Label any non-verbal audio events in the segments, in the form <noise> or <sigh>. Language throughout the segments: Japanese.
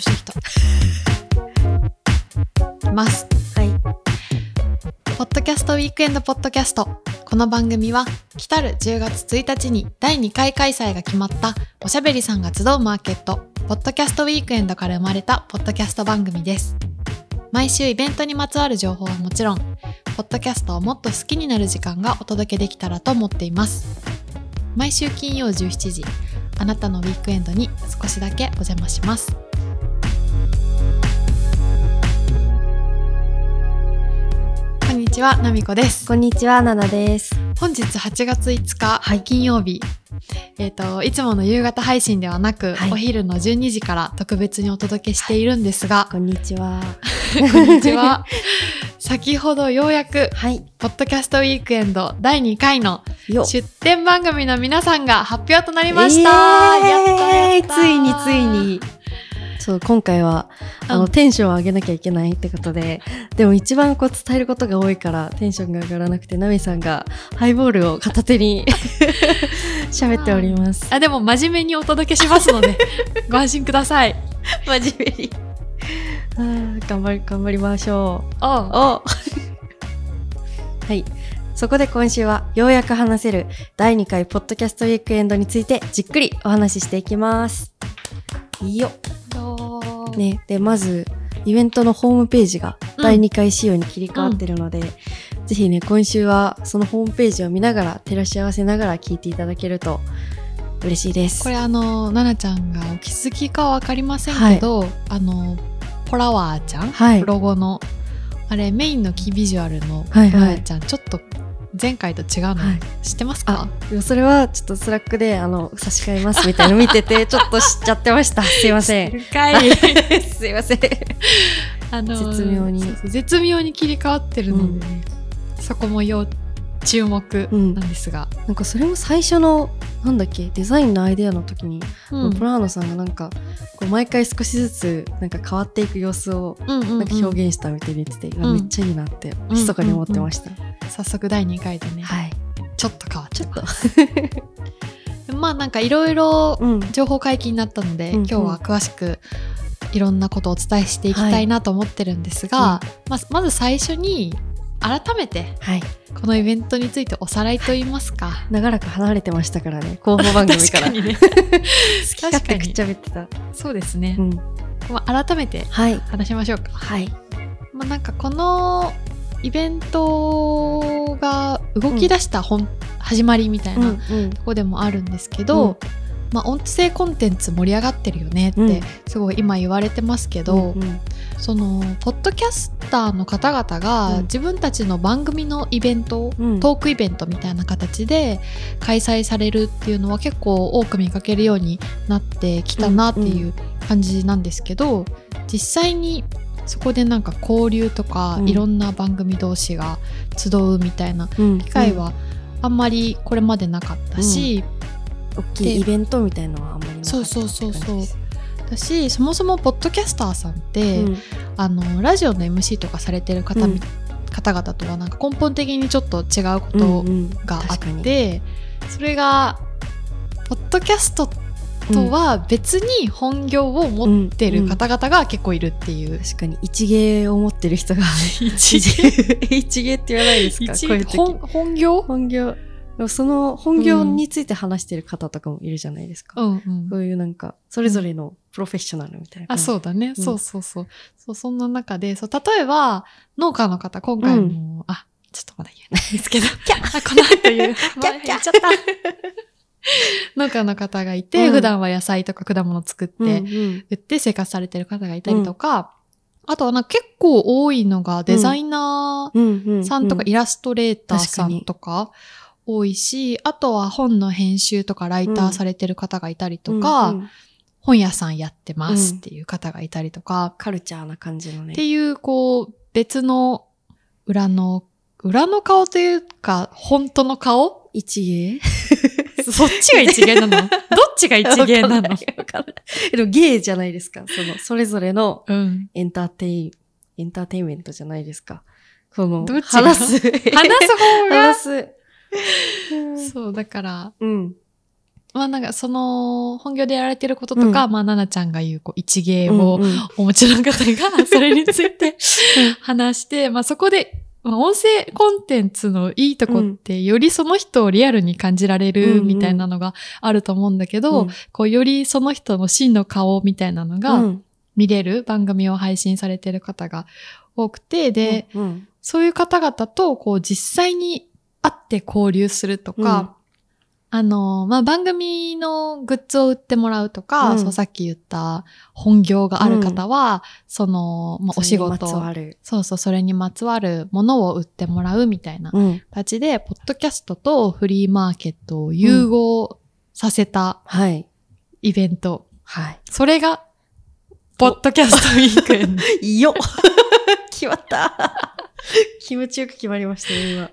習してきた。ます。はい。ポッドキャストウィークエンドポッドキャスト。この番組は、来たる10月1日に第2回開催が決まったおしゃべりさんが集うマーケット、ポッドキャストウィークエンドから生まれたポッドキャスト番組です。毎週イベントにまつわる情報はもちろん、ポッドキャストをもっと好きになる時間がお届けできたらと思っています。毎週金曜17時、あなたのウィークエンドに少しだけお邪魔します。ちは、なみこです。こんにちは、ななです。本日8月5日、金曜日。えっ、と、いつもの夕方配信ではなく、はいお昼の12時から特別にお届けしているんですが、こんにちは。<laughs> こんにちは。<laughs> 先ほどようやく、はい。ポッドキャストウィークエンド第2回のよ出展番組の皆さんが発表となりました、えーやったやったついについに。そう、今回は、あの、うんテンションを上げなきゃいけないってことで、でも一番こう伝えることが多いから、テンションが上がらなくて、ナミさんがハイボールを片手に <laughs> 喋っております。あでも真面目にお届けしますので <laughs> ご安心ください真面目に。あー頑張り、頑張りましょう。おうおはい。そこで今週はようやく話せる第2回ポッドキャストウィークエンドについてじっくりお話ししていきます。いいよ。ね。で、まず、イベントのホームページがうん。第2回仕様に切り替わってるので、ぜひね、今週はそのホームページを見ながら、照らし合わせながら聞いていただけると嬉しいです。これあのななちゃんがお気づきかわかりませんけど、あのポラワーちゃん、はい。ロゴの。あれメインのキービジュアルのポはいはい。ラワーちゃん、ちょっと前回と違うのはい。知ってますか、それはちょっとスラックで、あの、差し替えますみたいなの見てて、<laughs> ちょっと知っちゃってました。すいません。<laughs> すいません。あの絶妙に。絶妙に切り替わってるのでね、そこも要注目なんですが、なんかそれも最初の、なんだっけ、デザインのアイデアの時に、うん。プラーノさんがなんか、こう毎回少しずつなんか変わっていく様子をうんうんうん。なんか表現したみたいに言ってて、うわうん。めっちゃいいなって、密かに思ってました。早速第2回でね、はい。ちょっと変わっちちょっゃったと。<laughs> まあなんかいろいろうん。情報解禁になったので、うんうん今日は詳しくいろんなことをお伝えしていきたいなと思ってるんですが、まずまず最初に改めてはい。このイベントについておさらいと言いますか <laughs> 長らく離れてましたからね、広報番組から。確かにね <laughs> 好き勝手くっちゃべってた。そうですねう、ん。まあ、改めてはい。話しましょうか、はい。まあ、なんかこのイベントが動き出した本、始まりみたいなうんうん。とこでもあるんですけど、うん。まあ、音声コンテンツ盛り上がってるよねっうん。てすごい今言われてますけど、うんうん。そのポッドキャスターの方々がうん。自分たちの番組のイベントを、うん。トークイベントみたいな形で開催されるっていうのは結構多く見かけるようになってきたなっていう感じなんですけど、実際にそこでなんか交流とか、うん。いろんな番組同士が集うみたいなうん。機会はあんまりこれまでなかったし、大きいイベントみたいのはあんまりなかったそうそうそうそう。だしそもそもポッドキャスターさんって、うん。あのラジオの MC とかされてる方,、うん。方々とはなんか根本的にちょっと違うことうんうんがあ確かに。って、それがポッドキャストとは別に本業を持ってる方々が結構いるっていう。確かに。一芸を持ってる人が。一 <laughs> 一芸って言わないですか？一こういう時。本本業？本業。その本業について話してる方とかもいるじゃないですか、うん。うんそういうなんかそれぞれのプロフェッショナルみたいな。あそうだね、うん。そうそうそう。そうそんな中でそう例えば農家の方今回も、あちょっとまだ言えないんですけど。あこの後言う。<laughs> キャッ！キャ言っちゃった <laughs> 農家の方がいて、うん。普段は野菜とか果物作って、うんうん。売って生活されてる方がいたりとか、あとはなんか結構多いのがデザイナうんうん。うんーさんとかイラストレーターさんとか多いし、あとは本の編集とかライターされてる方がいたりとか、うんうん本屋さんやってますっていう方がいたりとか、カルチャーな感じのね。っていうこう別の裏の裏の顔というか本当の顔？一芸？<laughs> そっちが一芸なの？<laughs> どっちが一芸なの？でも芸じゃないですか。そのそれぞれのうん。エンターテインエンターテインメントじゃないですか。そのどっちが？話す。<laughs> 話す方が？話す。そう、だから、うん。まあなんかその本業でやられてることとか、うまあ奈々ちゃんが言うこう一芸をうんうん。お持ちの方がそれについて話して、まあそこで、まあ、音声コンテンツのいいとこって、よりその人をリアルに感じられうんるうん。みたいなのがあると思うんだけど、うん。こうよりその人の真の顔みたいなのうがん。見れる番組を配信されてる方が多くて、で、うんそういう方々とこう実際に会って交流するとか、あの、まあ、番組のグッズを売ってもらうとか、うんそうさっき言った本業がある方は、その、まあ、お仕事、わるそうそう、それにまつわるものを売ってもらうみたいなうん。形で、ポッドキャストとフリーマーケットを融合させたはい。イベント。はい。それが、ポッドキャストウィークエンド。いいよ <laughs> 決まった <laughs> 気持ちよく決まりましたね、今。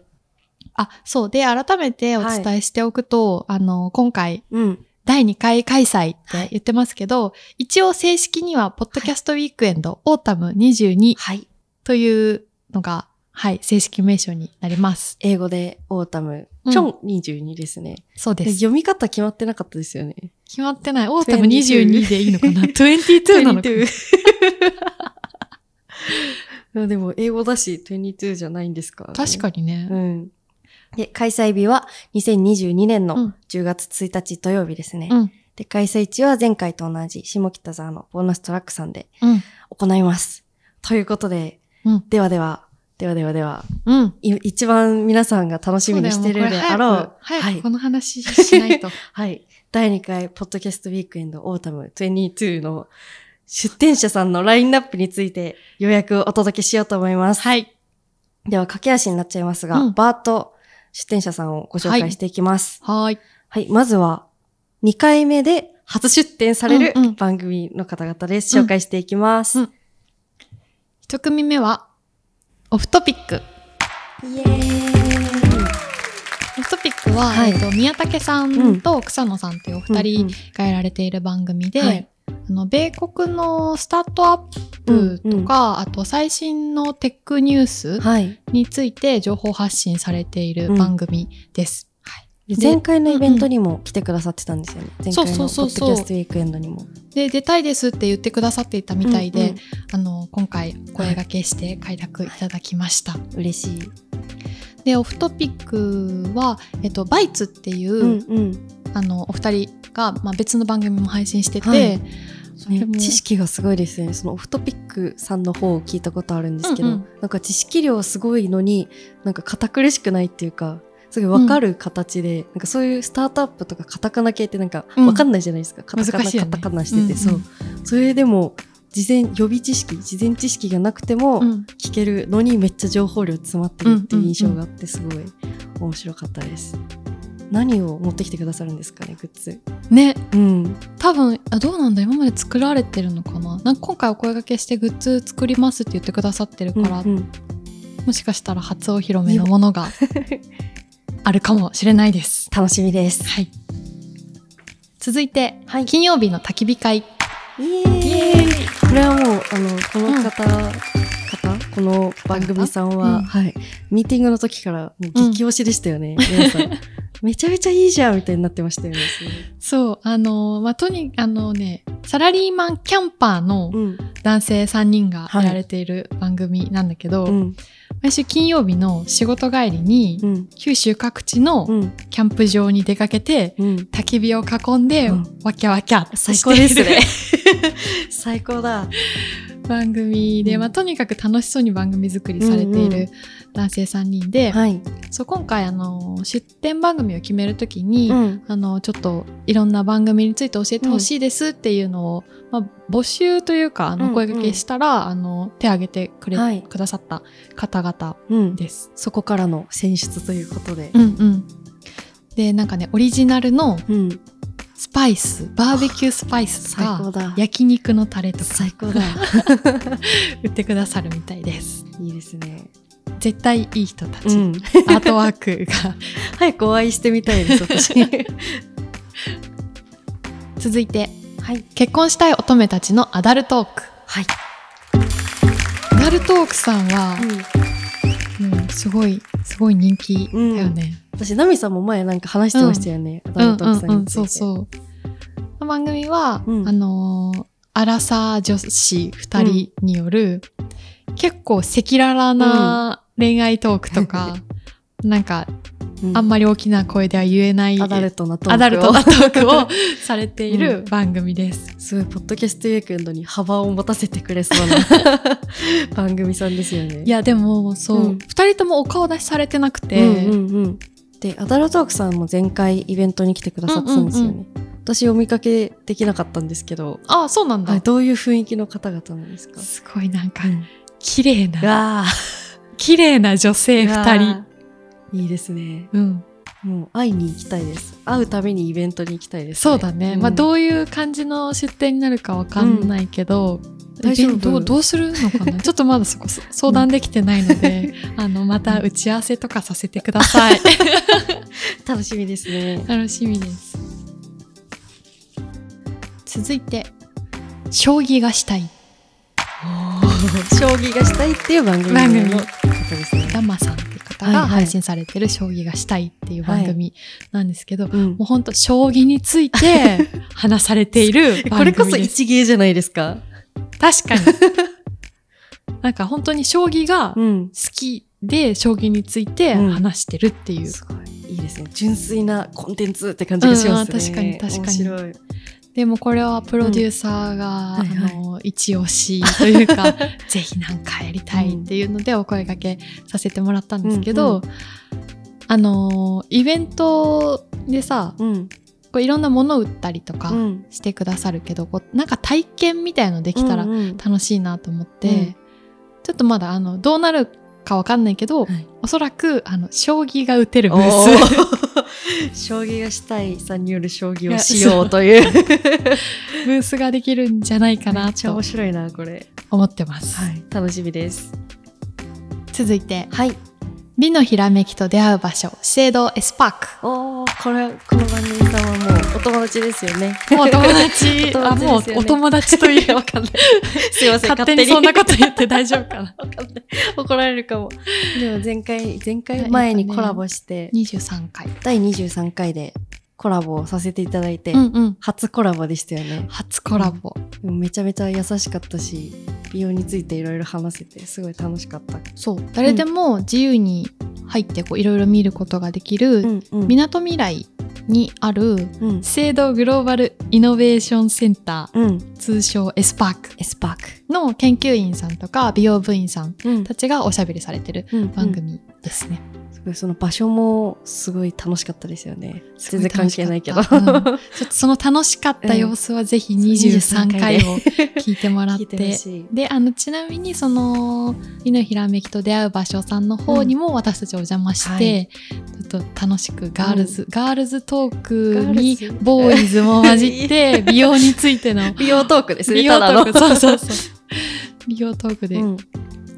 あ、そう。で、改めてお伝えしておくと、あの、今回、うん。第2回開催って言ってますけど、一応正式には、ポッドキャストウィークエンド、 Autumn 22はい。というのが、はい、正式名称になります。英語で Autumn、うんチョン22ですね。そうで。です読み方決まってなかったですよね。決まってない。 Autumn 22でいいのかな <laughs> ?22 なのかな？<laughs> 22でも英語だし、22じゃないんですか、確かにね。うん。で、開催日は2022年のうん10月1日土曜日ですね。うん。で、開催地は前回と同じ下北沢のボーナストラックさんでうん。行います。ということで、うん。ではでは、ではではでは、うん。い一番皆さんが楽しみにしてるであろう。そうはいこ。の話しないと。<laughs> はい。第2回、ポッドキャストウィークエンドオータム22の出展者さんのラインナップについて、ようやくお届けしようと思います。はい。では、駆け足になっちゃいますが、うんバーッと出展者さんをご紹介していきます。はい。はい。まずは、2回目で初出展されるうんうん番組の方々です。紹介していきます。うん一組目は、オフトピック。イエーイオフトピックは、はいえっと、宮武さんと草野さんというお二人うんがやられている番組で、はいあの米国のスタートアップとか、あと最新のテックニュースはい。について情報発信されている番組です。でで前回のイベントにも来てくださってたんですよね。前回のポッドキそうそうそうそうャストウィークエンドにも。で、出たいですって言ってくださっていたみたいで、うんうんあの、今回お声掛けして快諾いただきました。嬉しい。で、オフトピックは、えっと、バイツっていう、うんうん。あの、お二人が、まあ、別の番組も配信してて、はいそれもね知識がすごいですね。そのオフトピックさんの方を聞いたことあるんですけど、うんうんなんか知識量すごいのに、なんか堅苦しくないっていうか、すごいわかる形で、なんかそういうスタートアップとかカタカナ系ってなんかうんわかんないじゃないですか。カタカナ、ねカタカナしてて、うんうんそう。それでも、事前、予備知識、事前知識がなくても、うん聞けるのにめっちゃ情報量詰まってるっていう印象があってすごい面白かったです。何を持ってきてくださるんですかね、グッズ。ね、うん。多分あどうなんだ今まで作られてるのかななんか今回お声掛けしてグッズ作りますって言ってくださってるから、うんうんもしかしたら初お披露目のものが <laughs> あるかもしれないです。楽しみです。はい。続いて、はい金曜日の焚き火会。イエーイこれはもう、あの、この方、方この番組さんは、うんはい。ミーティングの時からもう激推しでしたよね、皆さん。めちゃめちゃいいじゃんみたいになってましたよね。そう、あの、まあ、とに、あのね、サラリーマンキャンパーのうん。男性3人がはいやられている番組なんだけど、うん。毎週金曜日の仕事帰りに、うん。九州各地のうん。キャンプ場に出かけて、うん。焚き火を囲んで、うんわきゃわきゃ最高ですね。<laughs> <laughs> 最高だ。番組で、うんまあ、とにかく楽しそうに番組作りされていうんうんる男性3人で、はい。そう今回あの出展番組を決めるときに、うん。あのちょっといろんな番組について教えてほしいですっていうのを、まあ、募集というかあうんうんの声掛けしたら、あの手挙げてくれ、はいくださった方々うん。です。そこからの選出ということで。うんうん、でなんかねオリジナルのうん。スパイスバーベキュースパイスとか。焼肉のタレとか最高だ。<laughs> 売ってくださるみたいです。いいですね。絶対いい人たち、うん。アートワークが <laughs> 早くお会いしてみたいです、私。<laughs> 続いてはい。結婚したい乙女たちのアダルトークはい。アダルトークさんは、もうすごいすごい人気だよね、私ナミさんも前なんか話してましたよね、アダルトークさんについて、そうそう。この番組は、うん。あのーアラサー女子二人による、結構赤裸々な恋愛トークとか、<laughs> なんか、うん。あんまり大きな声では言えない、アダルトなトークを。アダルトなトークを <laughs> されている番組です。すごいポッドキャストウィークエンドに幅を持たせてくれそうな <laughs> 番組さんですよね。いや、でも、そう、うん。二、人ともお顔出しされてなくて、うんうんうんでアダルトークさんも前回イベントに来てくださってたんですよね、うん私お見かけできなかったんですけど、あそうなんだ。はい、どういう雰囲気の方々なんですか？すごいなんか、うん。綺麗な、わ綺麗な女性二人。いいですね。うん。もう会いに行きたいです。会うためにイベントに行きたいです、そうだね。まあ、うどういう感じの出店になるかわかんないけど、大丈夫。どうどうするのかな？<laughs> ちょっとまだそこそ相談できてないので、あの、また打ち合わせとかさせてください。<laughs> 楽しみですね。楽しみです。続いて、将棋がしたい。<laughs> 将棋がしたいっていう番組番組の方ですね。ダマさん方はいはい。が配信されてる将棋がしたいっていう番組なんですけど、うん。もうほんと将棋について <laughs> 話されているこ番れこそ。一芸じゃないですか？確かに。<laughs> なんか本当に将棋が好ん。きで将棋について話してるっていう。すごい。いいですね。純粋なコンテンツって感じがしますね、うん確かに確かに。面白いでもこれはプロデューサーが、はいはい。あの一押しというか <laughs> ぜひなんかやりたいっていうのでお声掛けさせてもらったんですけど、うんあのイベントでさうん。こういろんなものを売ったりとかうん。してくださるけど、こうなんか体験みたいのできたらうんうん。楽しいなと思って、うん。ちょっとまだあのどうなるかわかんないけど、はい。おそらくあの将棋が打てるブおー。ー <laughs> 将棋がしたいさんによる将棋をしようというスブースができるんじゃないかなと面白いなこれ。思ってます、はい楽しみです。続いて。はい美のひらめきと出会う場所資生堂エスパーク。おーこれこの番組さんはもうお友達ですよね。もうお友達。<laughs> お友あもう達ですよね。お友達という。わかんないすいません勝手に。そんなこと言って大丈夫かな。わかんない怒られるかも。でも前回前はい回前にコラボして、23回。第23回でコラボをさせていただいて、うんうん。初コラボでしたよね。初コラボ、めちゃめちゃ優しかったし美容についていろいろ話せてすごい楽しかった。そう。誰でも自由に入ってこういろいろ見ることができるんうん。みなとみらいにあるうん。資生堂グローバルイノベーションセンターうん。通称エスパーク。エスパーク。の研究員さんとか美容部員さんうん。たちがおしゃべりされてるうん番組ですね。すごいその場所もすごい楽しかったですよね。全然関係ないけど、うん。ちょっとその楽しかった様子はぜひ23回を聞いてもらって。てであのちなみにその「美のひらめきと出会う場所」さんの方にも私たちお邪魔して、はい。ちょっと楽しくガールズ、ガールズトークにボーイズも混じって美容についての。<laughs> 美容トークですね美容トークそうそうそう。美容トークでうん。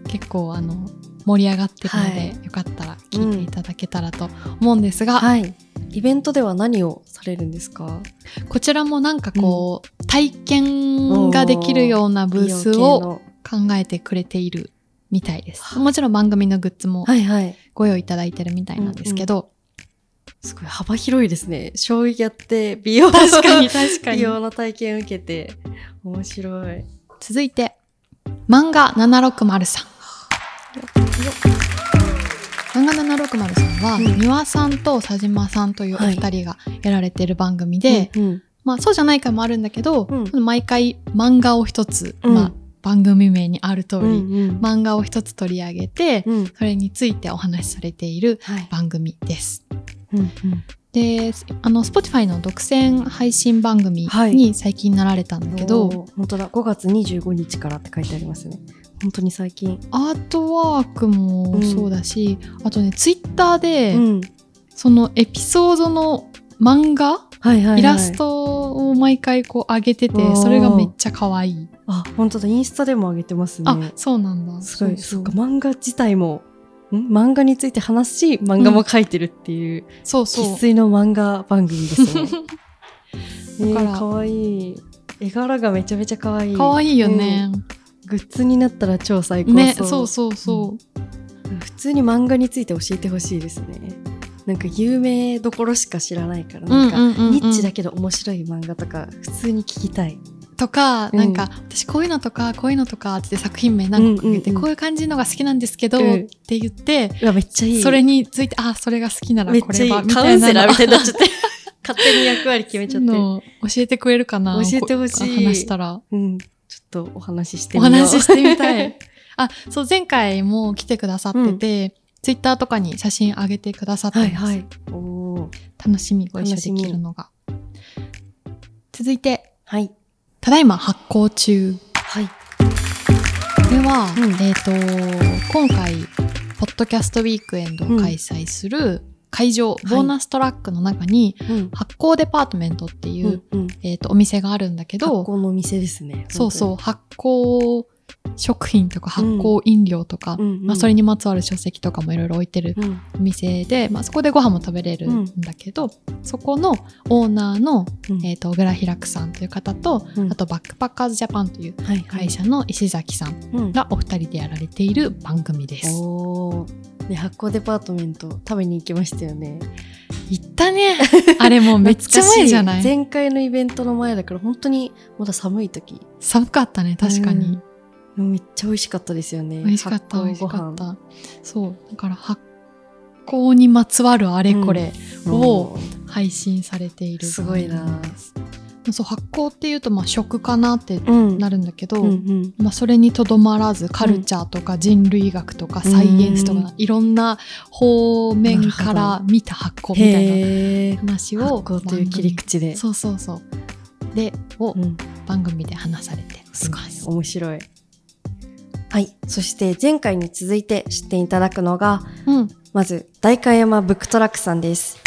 結構あの盛り上がってるので、はい。よかったら聞いていただけたらと思うんですが、はい。イベントでは何をされるんですか？こちらもなんかこう、体験ができるようなブースをの考えてくれているみたいです。もちろん番組のグッズもはいはい。ご用意いただいてるみたいなんですけど、すごい幅広いですね。将棋やって美容確かに確かに。美容の体験受けて面白い。続いて、漫画760さん。漫画760さんは、うん。三輪さんと佐島さんというお二人がやられてる番組で、うんうん。まあそうじゃない回もあるんだけど、う毎回漫画を一つ、うん。まあ番組名にある通り、うんうん。漫画を一つ取り上げて、うん。それについてお話しされているはい。番組です。うんうん。で、あの、Spotify の独占配信番組はい。に最近なられたんだけど、おー本当だ。5月25日からって書いてありますね本当に最近。アートワークもそうだし、あとね、ツイッターで、うん。そのエピソードの漫画、はいはいはい。イラストを毎回こう上げててそれがめっちゃ可愛い。あ本当だ。インスタでも上げてますね。あ、そうなんだ。すごい。そそう。っか漫画自体もん？漫画について話すし漫画も描いてるっていうそうそう。生粋の漫画番組ですね。<laughs> えだからー、かわい。い絵柄がめちゃめちゃかわい。い可愛いよね。うんグッズになったら超最高そう。ね、そうそうそう。普通に漫画について教えてほしいですね。なんか有名どころしか知らないからなんか、うんうんうん。うんニッチだけど面白い漫画とか普通に聞きたい。とか、うん。なんか私こういうのとかこういうのとかって作品名何個かけて、うんうんうん。こういう感じのが好きなんですけど、うん。って言ってうわめっちゃいい。それについてあそれが好きならこれはみカウンセラーみたいになっちゃっって。<laughs> 勝手に役割決めちゃって。の教えてくれるかな。教えてほしい。こ話したら。うんちょっとお話ししておみよう。話ししてみたい。<laughs> あそう前回も来てくださってて、ツイッターとかに写真上げてくださってます、はいはい。おー。楽しみご一緒できるのが。続いて。はい。ただいま発行中。はい。これは、うん。えっ、と今回ポッドキャストウィークエンドを開催する会場、い。ボーナストラックの中にうん。発酵デパートメントっていう、えっ、とお店があるんだけど学校のお店ですね。そうそう発酵食品とか発酵飲料とか、うんうん。まあ、それにまつわる書籍とかもいろいろ置いてるお店で、まあ、そこでご飯も食べれるんだけど、そこのオーナーの、うん。えー、と小倉平久さんという方と、うん。あとバックパッカーズジャパンという会社の石崎さんうん。がお二人でやられている番組です。ね発酵デパートメント食べに行きましたよね。行ったね。あれもうめっちゃ前じゃな <laughs> い。前回のイベントの前だから本当にまだ寒い時。寒かったね、確かに。うんめっちゃ美味しかったですよね。美味しかった、美味しかった。そう。だから発酵にまつわるあれこれを配信されているすごいな。そう発酵っていうとまあ食かなってうん。なるんだけど、うんうん。まあ、それにとどまらずカルチャーとか人類学とかサイエンスとか、うん。いろんな方面から見た発酵みたいな話を発酵という切り口で。そうそうそう。でをうん。番組で話されてすごい。面白いはい。そして前回に続いて知っていただくのがうん、まず代官山ブックトラックさんです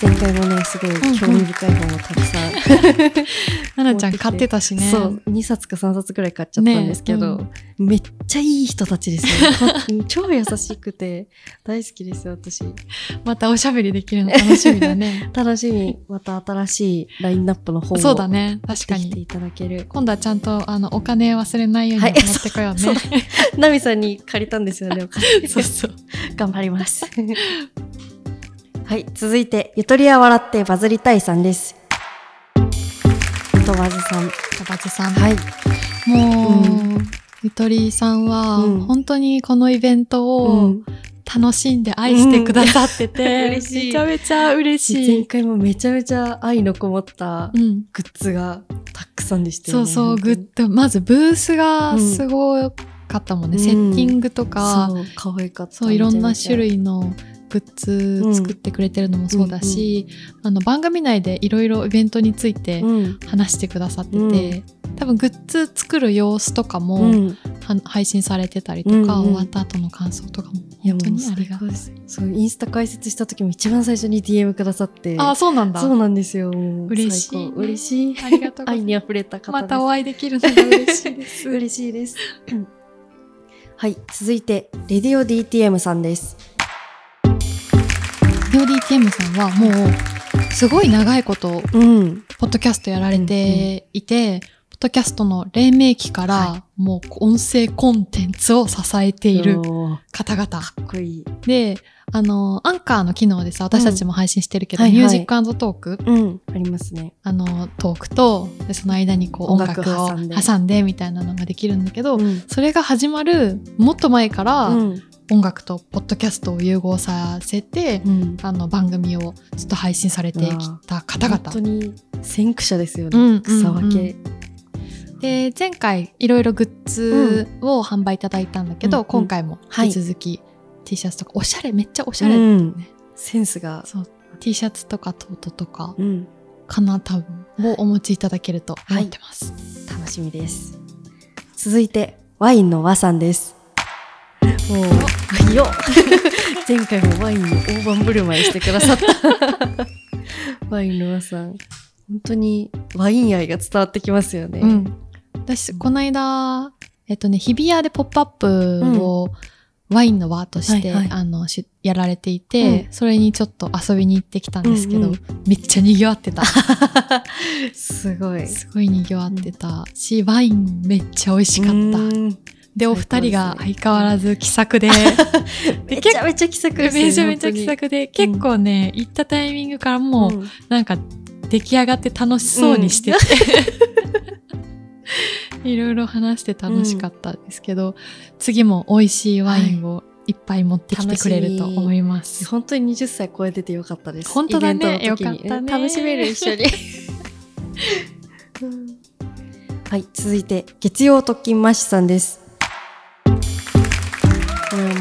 前回もねすごい興味深い本をたくさん、<laughs> ななちゃん買ってたしね。そう2冊か3冊くらい買っちゃったんですけど、ねめっちゃいい人たちですよ。ね <laughs> 超優しくて大好きですよ私。またおしゃべりできるの楽しみだね。<laughs> 楽しみ。また新しいラインナップの本をそうだね。確かに。ていただける。今度はちゃんとあのお金忘れないようにはい。持ってこようね、そう。ナミさんに借りたんですよねお金。そうそう。頑張ります。はい、続いて、ゆとりは笑ってバズりたいさんです。とわずさん。田畑さん、はい。もう、うゆとりさんは、うん本当にこのイベントうをん、楽しんで愛してくださってて、うん <laughs> 嬉しいめちゃめちゃ嬉し前い。回もめちゃめちゃ愛のこもったうん、グッズがたくさんでしたよね。そうそう、グ本ッド。まずブースがすごかったもんね。うんセッティングと当か、にそう、可愛かった。そう、いろんな種類のグッズ作ってくれてるのもそうだし、あの番組内でいろいろイベントについて。話してくださってて、うん多分グッズ作る様子とかも、配信されてたりとか、うんうん終わった後の感想とかも本当にありがたい。そう、インスタ開設した時も一番最初に DM くださって。あ、そうなんだ。そうなんですよ。嬉しい嬉しい。ありがとう愛に溢れた。またお会いできるのが <laughs> 嬉しいです。嬉しいです。はい、続いて、レディオ DTM さんです。デオ DTM さんはもうすごい長いことうん。ポッドキャストやられていて、ポッドキャストの黎明期から、はもう音声コンテンツを支えている方々。かっこいい。で、あの、アンカーの機能でさ、私たちも配信してるけど、はいはいミュージックトーク、うん。ありますね。あの、トークと、でその間にこう音音楽楽を挟んでみたいなのができるんだけど、うん。それが始まるもっと前から、うん。音楽とポッドキャストを融合させて、うん。あの番組をずっと配信されてきた方々本当に先駆者ですようんね。草分け。で前回いろいろグッズを販売いただいたんだけど、うん今回も引き続き T シャツとかおしゃれめっちゃおしゃれ、うんセンスが。そう T シャツとかトートとかうん。かな多分をお持ちいただけると思ってます、楽しみです。続いて、ワインの和さんです。もう、よ。っ前回もワインに大盤振る舞いしてくださった。ワインの和さん。本当にワイン愛が伝わってきますよね。うん。私この間えっとね日比谷でポップアップをワインの輪として、はいはい。あのしやられていて、それにちょっと遊びに行ってきたんですけど、うんうん。めっちゃ賑わってた。<laughs> すごい。すごい賑わってたしワインめっちゃ美味しかった、うんで、お二人が相変わらず気さくで、<laughs> めちゃめちゃ気さくですね。めちゃめちゃ気さくで、結構ね、行ったタイミングからもう、ん。なんか出来上がって楽しそうにしてて、<laughs> いろいろ話して楽しかったですけど、次も美味しいワインをい。っぱい持ってきてくれると思います。本当に20歳超えててよかったです。本当だね。よかったね。楽しめる一緒に。<laughs> はい、続いて月曜特勤マッシュさんです。これはもう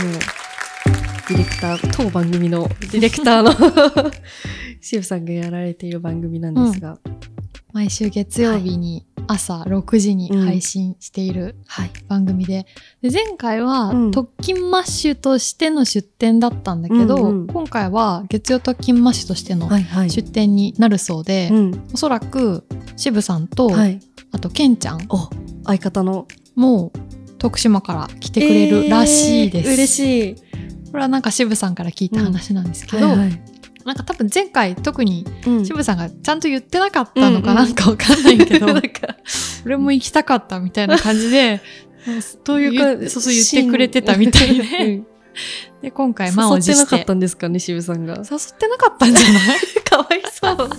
ディレクター当番組の <laughs> ディレクターの <laughs> シブさんがやられている番組なんですが、毎週月曜日に朝6時に配信しているはい、番組で,、で前回はうん。特勤マッシュとしての出店だったんだけど、うんうん今回は月曜特勤マッシュとしてのはい、はい、出店になるそうで、うん、おそらく渋さんと、はい、あとケンちゃんお相方のも徳島から来てくれるらしいです。えー嬉しい。これはなんか渋さんから聞いた話なんですけど、はいはいなんか多分前回特にうん渋さんがちゃんと言ってなかったのかうんうんなんかわかんないけど、<laughs> なんか俺も行きたかったみたいな感じで、<laughs> どういうか言そうそう言ってくれてたみたいで、うん <laughs> で今回満を持し誘ってなかてったんですかね、渋さんが。誘ってなかったんじゃない？かわいそう。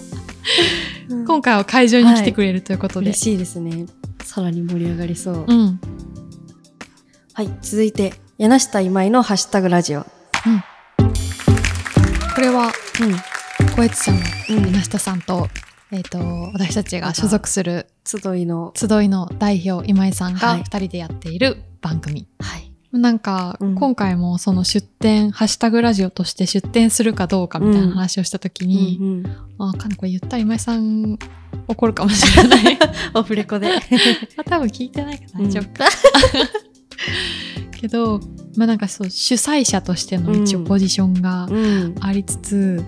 今回は会場に来てくれるということで、嬉しいですね。さらに盛り上がりそう。うんはい、続いて、柳下今井のハッシュタグラジオ。これはうん。小越ちゃんのうん稲下さんと,、えー、と私たちが所属する集いの。集いの代表今井さんはいが2人でやっている番組、はい。なんか、うん今回もその出店ハッシュタグラジオとして出店するかどうかみたいな話をした時に、うんうんあかんこれ言ったら今井さん怒るかもしれない <laughs> オフレコで。<laughs> まあ多分聞いてないから大丈夫、<laughs> けどまあなんかそう主催者としての一応ポジションがうん。ありつつ、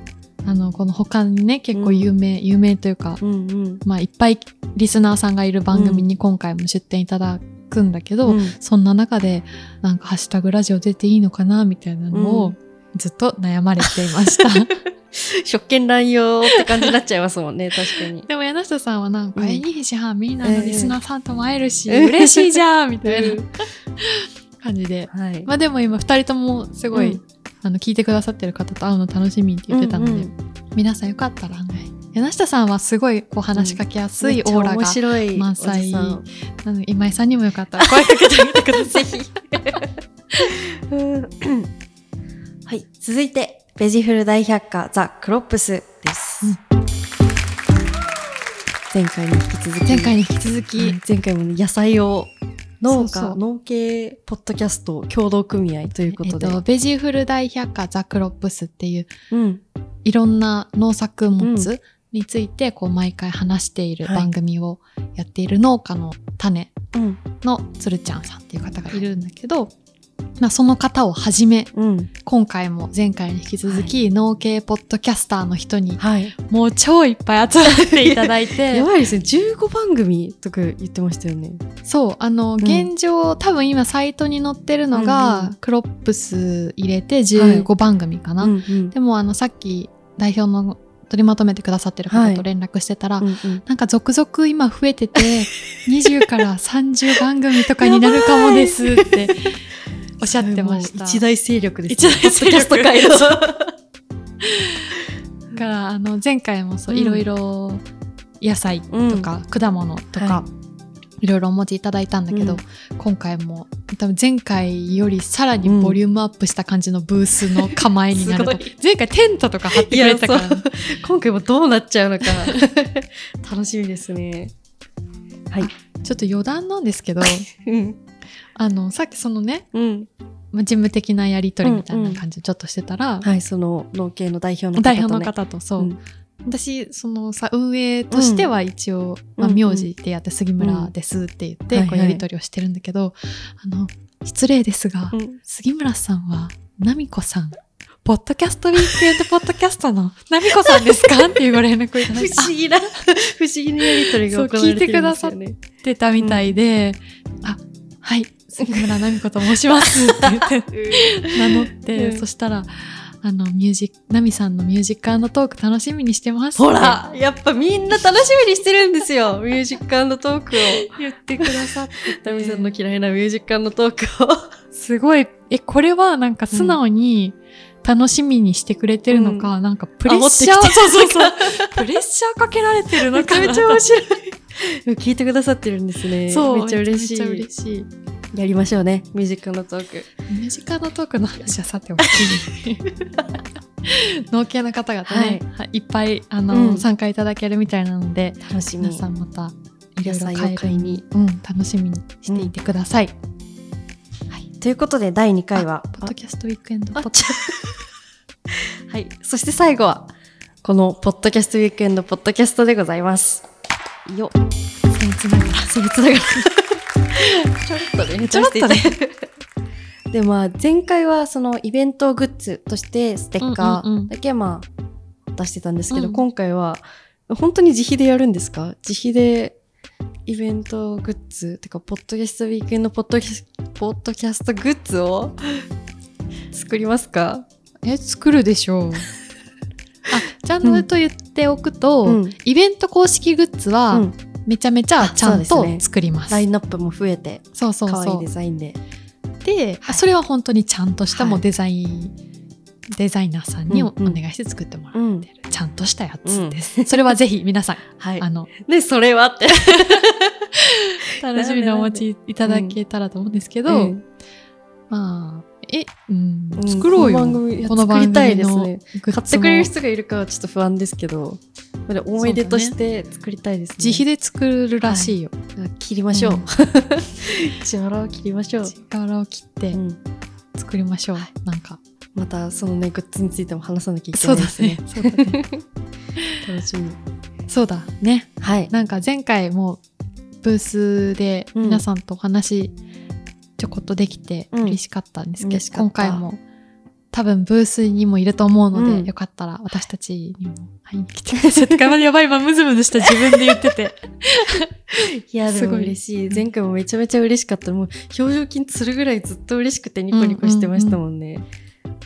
あのこの他にね結構有名、有名というか、うんうん。まあいっぱいリスナーさんがいる番組に今回も出展いただくんだけど、うんそんな中でなんかハッシュタグラジオ出ていいのかなみたいなのうをずっと悩まれていました。<laughs> 職権乱用って感じになっちゃいますもんね、<laughs> 確かに。でも柳下さんはなんか、うん。え、いいじゃん、みんなのリスナーさんとも会えるし、ええ嬉しいじゃんみたいなうん。感じで。はい。まあでも今二人ともすごい、うん。あの聞いてくださってる方と会うの楽しみって言ってたので、うんうん皆さんよかったらね柳下さんはすごいこう話しかけやすいオーラが、満載。おじさん今井さんにもよかったら声かけてあげてください。<laughs> うん。はい、続いて、ベジフル大百科ザ・クロップスです。うん。前回に引き続き。前回に引き続き、はい。前回もね野菜を農家農系ポッドキャスト協同組合というこえっとで、と、ベジフル大百科ザ・クロップスっていううん。いろんな農作物についてこう毎回話しているはい。番組をやっている農家の種うん。のつるちゃんさんっていう方がいるんだけど、まあ、その方をはじめうん。今回も前回に引き続き、農系ポッドキャスターの人にはい。もう超いっぱい集まっていただいて。<laughs> やばいですね。15番組とか言ってましたよね。そうあのん。現状、多分今サイトに載ってるのが、うんうんクロップス入れて15番組かな、うんうん。でもあのさっき代表の取りまとめてくださってる方と連絡してたら、うんうん。なんか続々今増えてて <laughs> 20から30番組とかになるかもですっておっしゃってました。一大勢力です一大勢力。<laughs> からあの前回もそううん。いろいろ野菜とか果物とか、、はいろいろお持ちいただいたんだけど、うん。今回も多分前回よりさらにボリュームアップした感じのブースの構えになると、すごい。前回テントとか張ってくれてたから、今回もどうなっちゃうのか <laughs> 楽しみですね。はい。ちょっと余談なんですけど <laughs> うん。あのさっきそのねうん。まあ事務的なやり取りみたいな感じでちょっとしてたら、はいその農系の代表の方と、ね、代表の方とそう、うん私そのさ運営としては一応、まあ、うん名字でやって杉村ですって言って、こうやり取りをしてるんだけど、あの失礼ですが、うん。杉村さんは奈美子さん。ポッドキャストウィークエンドポッドキャストの奈美子さんですか？っていうご連絡をいただいて。思議な <laughs> 不思議なやりとりが行われてるんですよねあ出たみたいで、あはい。杉村奈美子と申しますって言って <laughs> 名乗って、うん。そしたらあの、ミュージック、ナミさんのミュージックトーク楽しみにしてます。ほらやっぱみんな楽しみにしてるんですよ。<laughs> ミュージックトークを。言ってくださって。ナミさんの嫌いなミュージックトークを。すごい、え、これはなんか素直に楽しみにしてくれてるのか、なんかプレッシャー、そうそうそう。プレッシャーかけられてるのかな。めちゃめちゃ面白い。聞いてくださってるんですね。そう、めっちゃ嬉しい。めちゃ嬉しい。やりましょうね。ミュージックのトーク。ミュージックトークの話はさておき農系の方々ね、はい、いっぱいあの、うん参加いただけるみたいなので楽しみ皆。さんまたいろいろ買いに。うん、楽しみにしていてください。はい。ということで、第2回は。ポッドキャストウィークエンドポッドはい。そして最後は、この、ポッドキャストウィークエンド、ポッドキャストでございます。よっ。僭越ながらせつながら。ちょろっとね、ちょろっとね。で、まあ、前回はそのイベントグッズとしてステッカーだけまあ出してたんですけど、うん今回は本当に自費でやるんですか？自費でイベントグッズてか、ポッドキャストウィークエンドポッドキャスポッドキャストグッズを <laughs> 作りますか？え作るでしょう <laughs> あちゃんと言っておくと、うんイベント公式グッズうはん。めちゃめちゃちゃんと作ります。ラインナップも増えて、そうそう可愛いそうデザインで。で、はいそれは本当にちゃんとしたはいもうデザイン、デザイナーさんにお,、うんうん願いして作ってもらってうん。るちゃんとしたやつです、それはぜひ皆さん <laughs> はいあ。ので、それはって。<laughs> 楽しみにお待ちいただけたらと思うんですけど、うんまあえ、うん。うん作ろうよ、この番組いやこの番組作りたいですの。ね買ってくれる人がいるかはちょっと不安ですけど、これ思い出として作りたいですね。自費で作るらしいよ、切りましょう。うん。<laughs> 自腹を切りましょう。力を切ってうん。作りましょう、はい。なんか。またそのね、グッズについても話さなきゃいけないうですね。ね。<laughs> そうだね。楽しみ。そうだね。はい。なんか前回もブースで皆さんとお話ちょこっとできてうん嬉しかったんですけど、嬉しかった今回も多分ブースにもいると思うので、うんよかったら私たちにも会いに来てください。てかやばい今ムズムズした自分で言ってて。<laughs> いや、ですもごい嬉しい。前回もめちゃめちゃ嬉しかった。もう表情筋つるぐらいずっと嬉しくてニコニコしてましたもんね。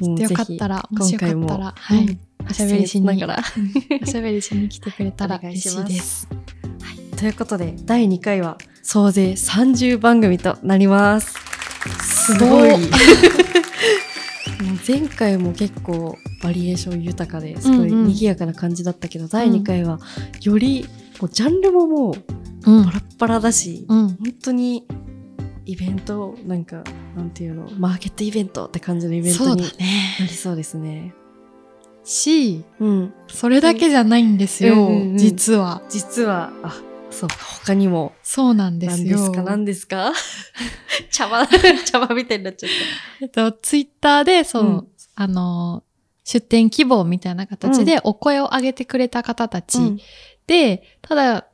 よかったら、もしよかった今回ら、もはい、うんおしゃべりしに、ながら。おしゃべりしに来てくれたら嬉しいです。ということで、第2回は総勢30番組となります。すごい。<laughs> 前回も結構バリエーション豊かですごいうんうん賑やかな感じだったけど、第2回はよりもうジャンルももううんバラッバラだし、うん。本当にイベントなんかなんていうのマーケットイベントって感じのイベントにな。りそうですね。し、うん、それだけじゃないんですよ、うんうんうん実は。実はあそうか他にもそうなんで何すよ。ですか？何ですか？<laughs> 茶葉 <laughs> 茶葉みたいになっちゃっえっと、ツイッターで、その、うん。あの、出店希望みたいな形でお声を上げてくれた方たちた。うん。で、ただ、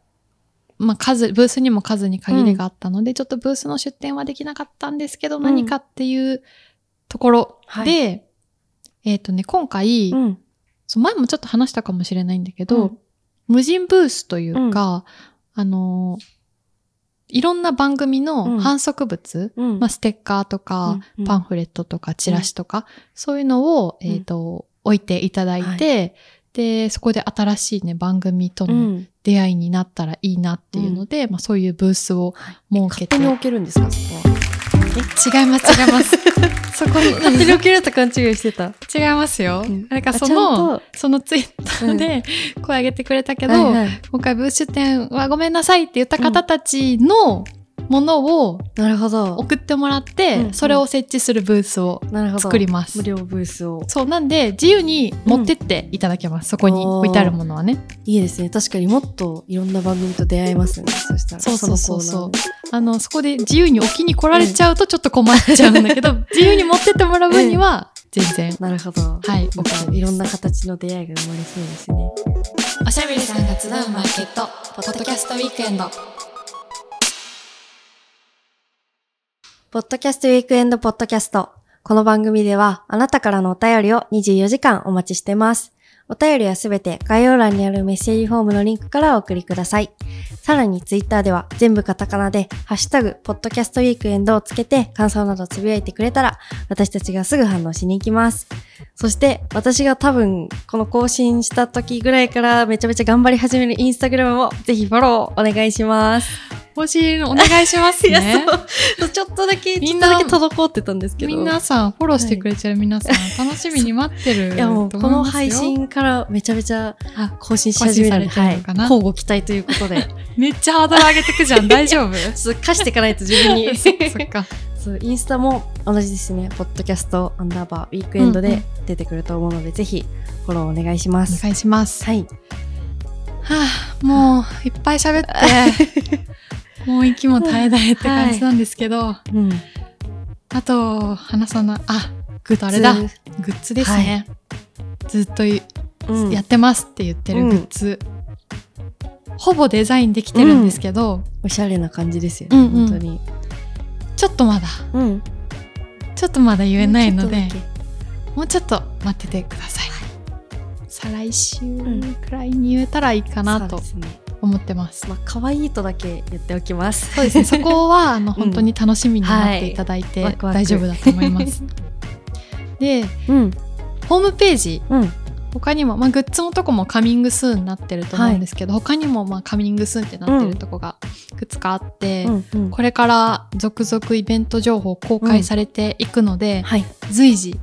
まあ、数、ブースにも数に限りがあったので、ちょっとブースの出店はできなかったんですけど、ん何かっていうところで、はえっ、とね、今回、うん。そう前もちょっと話したかもしれないんだけど、うん。無人ブースというか、あの、いろんな番組うん。の反則物、うん。まあ、ステッカーとか、うん。うん。パンフレットとか、チラシとか、そういうのを、うん。えっ、と、置いていただいて、で、そこで新しいね、番組とのうん。出会いになったらいいなっていうので、まあ、そういうブースを設けて。勝手に置けるんですかそこは。違います、違います。<laughs> そこに、勝手に置けると勘違いしてた。違いますよ。うんなんかそのと、そのツイッターで声上げてくれたけど、はいはい今回ブース出店はごめんなさいって言った方たちのものをなるほど。送ってもらって、うんうんそれを設置するブースを。作ります無。料ブースを。そう、なんで、自由に持ってっていただけます。そこに置いてあるものはね。いいですね。確かにもっといろんな番組と出会えますね。そしたら。そうそうそうそうあの、そこで自由に置きに来られちゃうとちょっと困っちゃうんだけど、自由に持ってってもらう分には、全然。なるほど。はいまた OK ですいろんな形の出会いが生まれそうですね。おしゃべりさんが集うマーケット、ポッドキャストウィークエンド。ポッドキャストウィークエンドポッドキャスト。この番組ではあなたからのお便りを24時間お待ちしてます。お便りはすべて概要欄にあるメッセージフォームのリンクからお送りください。さらにツイッターでは全部カタカナで、ハッシュタグ、ポッドキャストウィークエンドをつけて感想などつぶやいてくれたら、私たちがすぐ反応しに行きます。そして、私が多分、この更新した時ぐらいからめちゃめちゃ頑張り始めるインスタグラムもぜひフォローお願いします。欲しいのお願いしますね。<laughs> ちょっとだけ、ちょっとだけ滞ってたんですけど。皆さん、フォローしてくれてる皆さん、楽しみに待ってるいやもう、とこの。配信からめちゃめちゃあ更新し始めるので、はい、交互期待ということで、<laughs> めっちゃハードル上げてくじゃん。大丈夫？ちょっと貸していかないと自分に。<laughs> そっかそう、インスタも同じですね。ポッドキャストアンダーバーウィークエンドでうんうん出てくると思うので、ぜひフォローお願いしまおす。願いします。はい。はあ、もう、いっぱい喋って、<laughs> もう息も絶え絶えって感じなんですけど、うん。あと、話さな、あ、グッズあれだ。グッズですね。ずっというん。やってますって言ってるグッズ。ほぼデザインできてるんですけど、おしゃれな感じですよね、うんうん本当に。ちょっとまだ、うん。ちょっとまだ言えないのでもうちょっと待っててください。再来週んくらいに言えたらいいけかなと。思ってます。まあ、可愛いとだけ言っておきます。そうですね。そこは、あの、<laughs> うん本当に楽しみに待っていただいて、大丈夫だと思います。<laughs> で、うん。ホームページ、うん。他にも、まあ、グッズのとこもカミングスーンになってると思うんですけど、他にも、まあ、カミングスーンってなってるとこがいくつかあって、うん。うん。これから続々イベント情報公開されていくので、はい。随時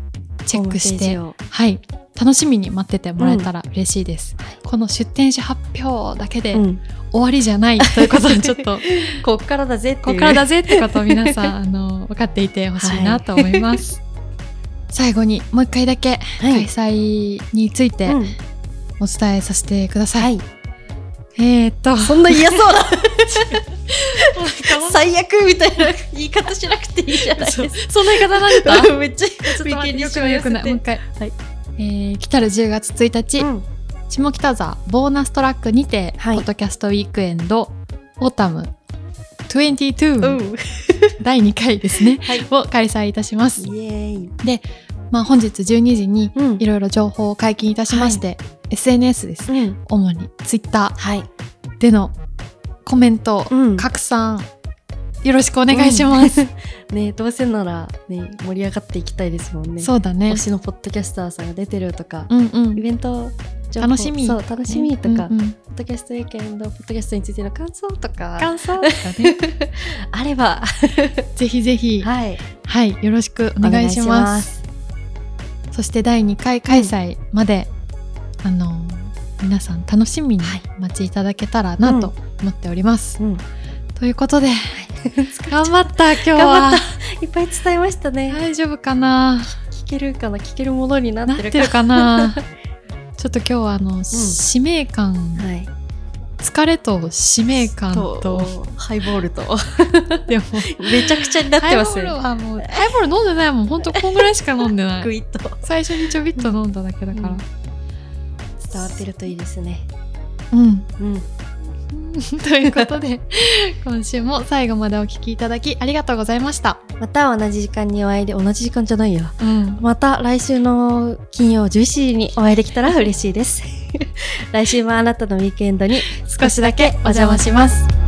チェックして、はい、楽しみに待っててもらえたら嬉しいです。この出店者発表だけでうん。終わりじゃないということをちょっと、<laughs> こっからだぜっていう。ここからだぜってことを皆さん、あの、分かっていてほしいなと思います。最後にもう一回だけはい開催についてうんお伝えさせてください。はい。えー、っと、そんな嫌そうな。<laughs> 最悪みたいな言い方しなくていいじゃないですそか。そんな言い方なんだ <laughs> めっちゃ、ちょっと待ってよくないよくない。もう一回。はいえー来たる10月1日、うん。下北沢ボーナストラックにて、はいポッドキャストウィークエンドオータム22、うん。<laughs> 第2回ですね、はいを開催いたします。イエーイ。まあ、本日12時にうんいろいろ情報を解禁いたしまして、SNS です。うん。主に Twitter はい。でのコメント、うん拡散、よろしくお願いします。<laughs> ねどうせなら、ね、盛り上がっていきたいですもんね。そうだね推。しのポッドキャスターさんが出てるとか、うんうんイ。ベント情報楽しみ。そう、楽しみとか、うんうんポッドキャストウィークエンド、ポッドキャストについての感想とか、感想とかね。<laughs> あれば、ぜひぜひ、はい。はい、よろしくお願いします。そして第2回開催まで、あの皆さん楽しみにはいお待ちいただけたらなと思っております。うん。ということで、頑張った <laughs> 今日頑張はっ。いっぱい伝えましたね。大丈夫かな？聞けるかな？聞けるものになっててるかな？<laughs> ちょっと今日はあの、使命感、はい。疲れと使命感と、ハイボールと、<laughs> でも、めちゃくちゃになってますハイボールハイボール飲んでないもん。ほんとこんぐらいしか飲んでなグい。<laughs> イッと最初にちょびっと飲んだだけだから。伝わってるといいですね。うん。うん。<laughs> ということで、今週も最後までお聞きいただきありがとうございました。また同じ時間にお会いで、同じ時間じゃないや。うん。また来週の金曜11時にお会いできたら嬉しいです。<laughs> 来週もあなたのウィークエンドに少しだけお邪魔します。